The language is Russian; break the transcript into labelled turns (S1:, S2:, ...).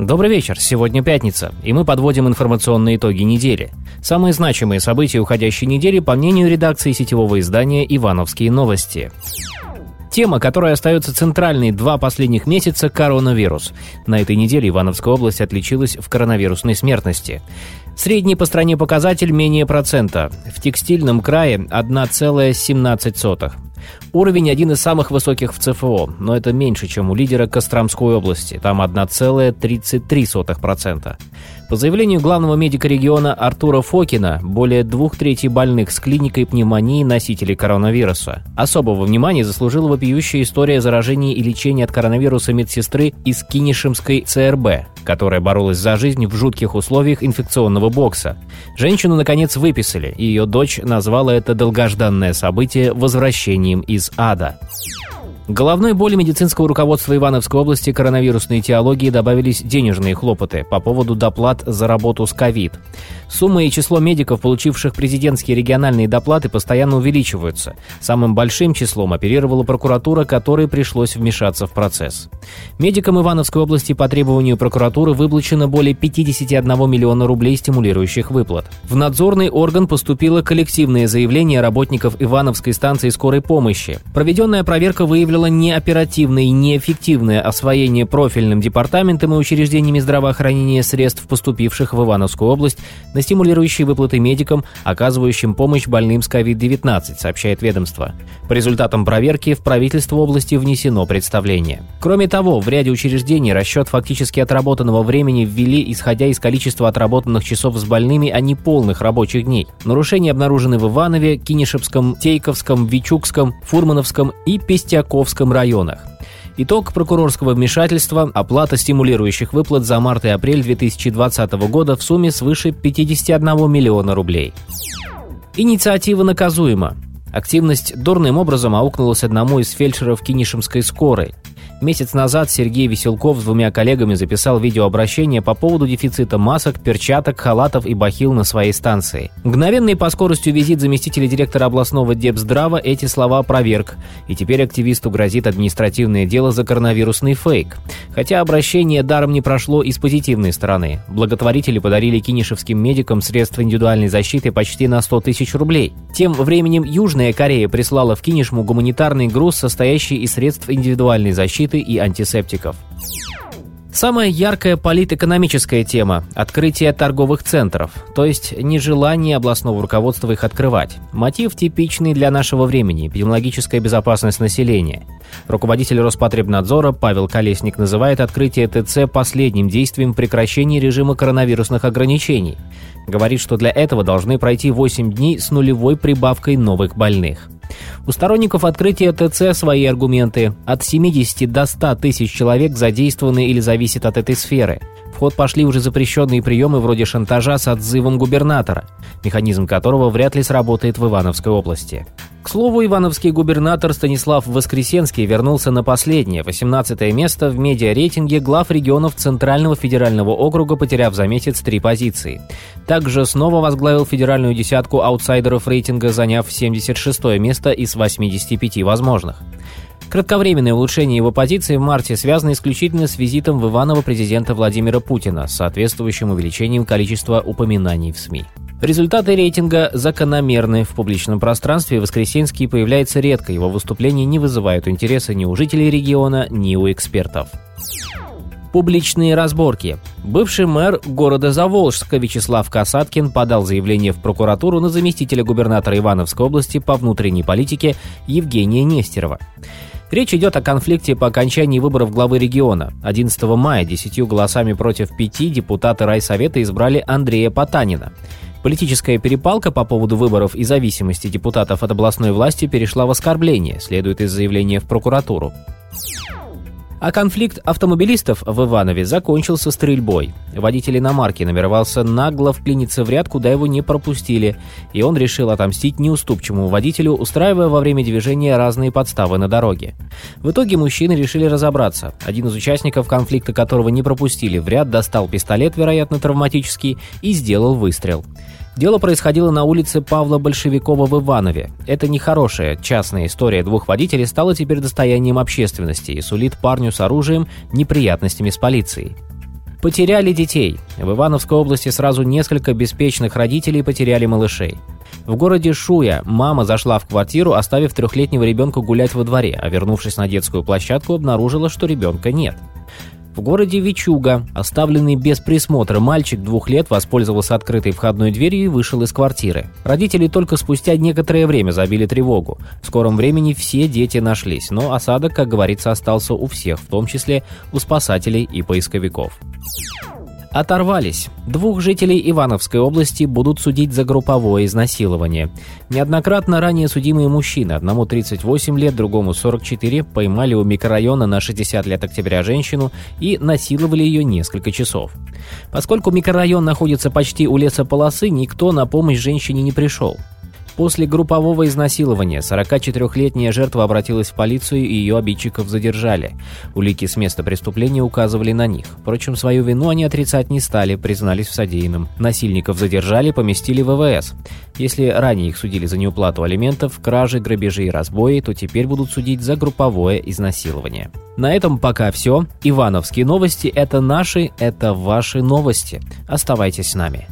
S1: Добрый вечер, сегодня пятница, и мы подводим информационные итоги недели. Самые значимые события уходящей недели по мнению редакции сетевого издания «Ивановские новости». Тема, которая остается центральной два последних месяца – коронавирус. На этой неделе Ивановская область отличилась в коронавирусной смертности. Средний по стране показатель менее процента. В текстильном крае 1,17. Уровень один из самых высоких в ЦФО, но это меньше, чем у лидера Костромской области, там 1,33%. По заявлению главного медика региона Артура Фокина, более двух третей больных с клиникой пневмонии носителей коронавируса. Особого внимания заслужила вопиющая история заражения и лечения от коронавируса медсестры из Кинишемской ЦРБ, которая боролась за жизнь в жутких условиях инфекционного бокса. Женщину, наконец, выписали, и ее дочь назвала это долгожданное событие возвращением из ада. Головной боли медицинского руководства Ивановской области коронавирусной этиологии добавились денежные хлопоты по поводу доплат за работу с ковид. Сумма и число медиков, получивших президентские региональные доплаты, постоянно увеличиваются. Самым большим числом оперировала прокуратура, которой пришлось вмешаться в процесс. Медикам Ивановской области по требованию прокуратуры выплачено более 51 миллиона рублей стимулирующих выплат. В надзорный орган поступило коллективное заявление работников Ивановской станции скорой помощи. Проведенная проверка выявила неоперативное и неэффективное освоение профильным департаментом и учреждениями здравоохранения средств, поступивших в Ивановскую область на стимулирующие выплаты медикам, оказывающим помощь больным с COVID-19, сообщает ведомство. По результатам проверки в правительство области внесено представление. Кроме того, в ряде учреждений расчет фактически отработанного времени ввели, исходя из количества отработанных часов с больными, а не полных рабочих дней. Нарушения обнаружены в Иванове, Кинешевском, Тейковском, Вичукском, Фурмановском и Пестяковском районах. Итог прокурорского вмешательства – оплата стимулирующих выплат за март и апрель 2020 года в сумме свыше 51 миллиона рублей. Инициатива наказуема. Активность дурным образом аукнулась одному из фельдшеров Кинишемской скорой. Месяц назад Сергей Веселков с двумя коллегами записал видеообращение по поводу дефицита масок, перчаток, халатов и бахил на своей станции. Мгновенный по скоростью визит заместителя директора областного Депздрава эти слова проверк, и теперь активисту грозит административное дело за коронавирусный фейк. Хотя обращение даром не прошло и с позитивной стороны. Благотворители подарили кинишевским медикам средства индивидуальной защиты почти на 100 тысяч рублей. Тем временем Южная Корея прислала в Кинишму гуманитарный груз, состоящий из средств индивидуальной защиты защиты и антисептиков. Самая яркая политэкономическая тема – открытие торговых центров, то есть нежелание областного руководства их открывать. Мотив типичный для нашего времени – эпидемиологическая безопасность населения. Руководитель Роспотребнадзора Павел Колесник называет открытие ТЦ последним действием прекращения режима коронавирусных ограничений. Говорит, что для этого должны пройти 8 дней с нулевой прибавкой новых больных. У сторонников открытия ТЦ свои аргументы. От 70 до 100 тысяч человек задействованы или зависят от этой сферы. В ход пошли уже запрещенные приемы вроде шантажа с отзывом губернатора, механизм которого вряд ли сработает в Ивановской области. К слову, ивановский губернатор Станислав Воскресенский вернулся на последнее, 18 место в медиарейтинге глав регионов Центрального федерального округа, потеряв за месяц три позиции. Также снова возглавил федеральную десятку аутсайдеров рейтинга, заняв 76 место из 85 возможных. Кратковременное улучшение его позиции в марте связано исключительно с визитом в Иваново президента Владимира Путина с соответствующим увеличением количества упоминаний в СМИ. Результаты рейтинга закономерны. В публичном пространстве Воскресенский появляется редко, его выступления не вызывают интереса ни у жителей региона, ни у экспертов. Публичные разборки. Бывший мэр города Заволжска Вячеслав Касаткин подал заявление в прокуратуру на заместителя губернатора Ивановской области по внутренней политике Евгения Нестерова. Речь идет о конфликте по окончании выборов главы региона. 11 мая десятью голосами против пяти депутаты райсовета избрали Андрея Потанина. Политическая перепалка по поводу выборов и зависимости депутатов от областной власти перешла в оскорбление, следует из заявления в прокуратуру. А конфликт автомобилистов в Иванове закончился стрельбой. Водитель иномарки намеревался нагло вклиниться в ряд, куда его не пропустили, и он решил отомстить неуступчивому водителю, устраивая во время движения разные подставы на дороге. В итоге мужчины решили разобраться. Один из участников конфликта, которого не пропустили в ряд, достал пистолет, вероятно, травматический, и сделал выстрел. Дело происходило на улице Павла Большевикова в Иванове. Это нехорошая частная история двух водителей стала теперь достоянием общественности и сулит парню с оружием неприятностями с полицией. Потеряли детей. В Ивановской области сразу несколько беспечных родителей потеряли малышей. В городе Шуя мама зашла в квартиру, оставив трехлетнего ребенка гулять во дворе, а вернувшись на детскую площадку, обнаружила, что ребенка нет. В городе Вичуга, оставленный без присмотра мальчик двух лет воспользовался открытой входной дверью и вышел из квартиры. Родители только спустя некоторое время забили тревогу. В скором времени все дети нашлись, но осадок, как говорится, остался у всех, в том числе у спасателей и поисковиков. Оторвались. Двух жителей Ивановской области будут судить за групповое изнасилование. Неоднократно ранее судимые мужчины, одному 38 лет, другому 44, поймали у микрорайона на 60 лет октября женщину и насиловали ее несколько часов. Поскольку микрорайон находится почти у лесополосы, никто на помощь женщине не пришел. После группового изнасилования 44-летняя жертва обратилась в полицию и ее обидчиков задержали. Улики с места преступления указывали на них. Впрочем, свою вину они отрицать не стали, признались в содеянном. Насильников задержали, поместили в ВВС. Если ранее их судили за неуплату алиментов, кражи, грабежи и разбои, то теперь будут судить за групповое изнасилование. На этом пока все. Ивановские новости – это наши, это ваши новости. Оставайтесь с нами.